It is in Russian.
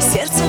Сердце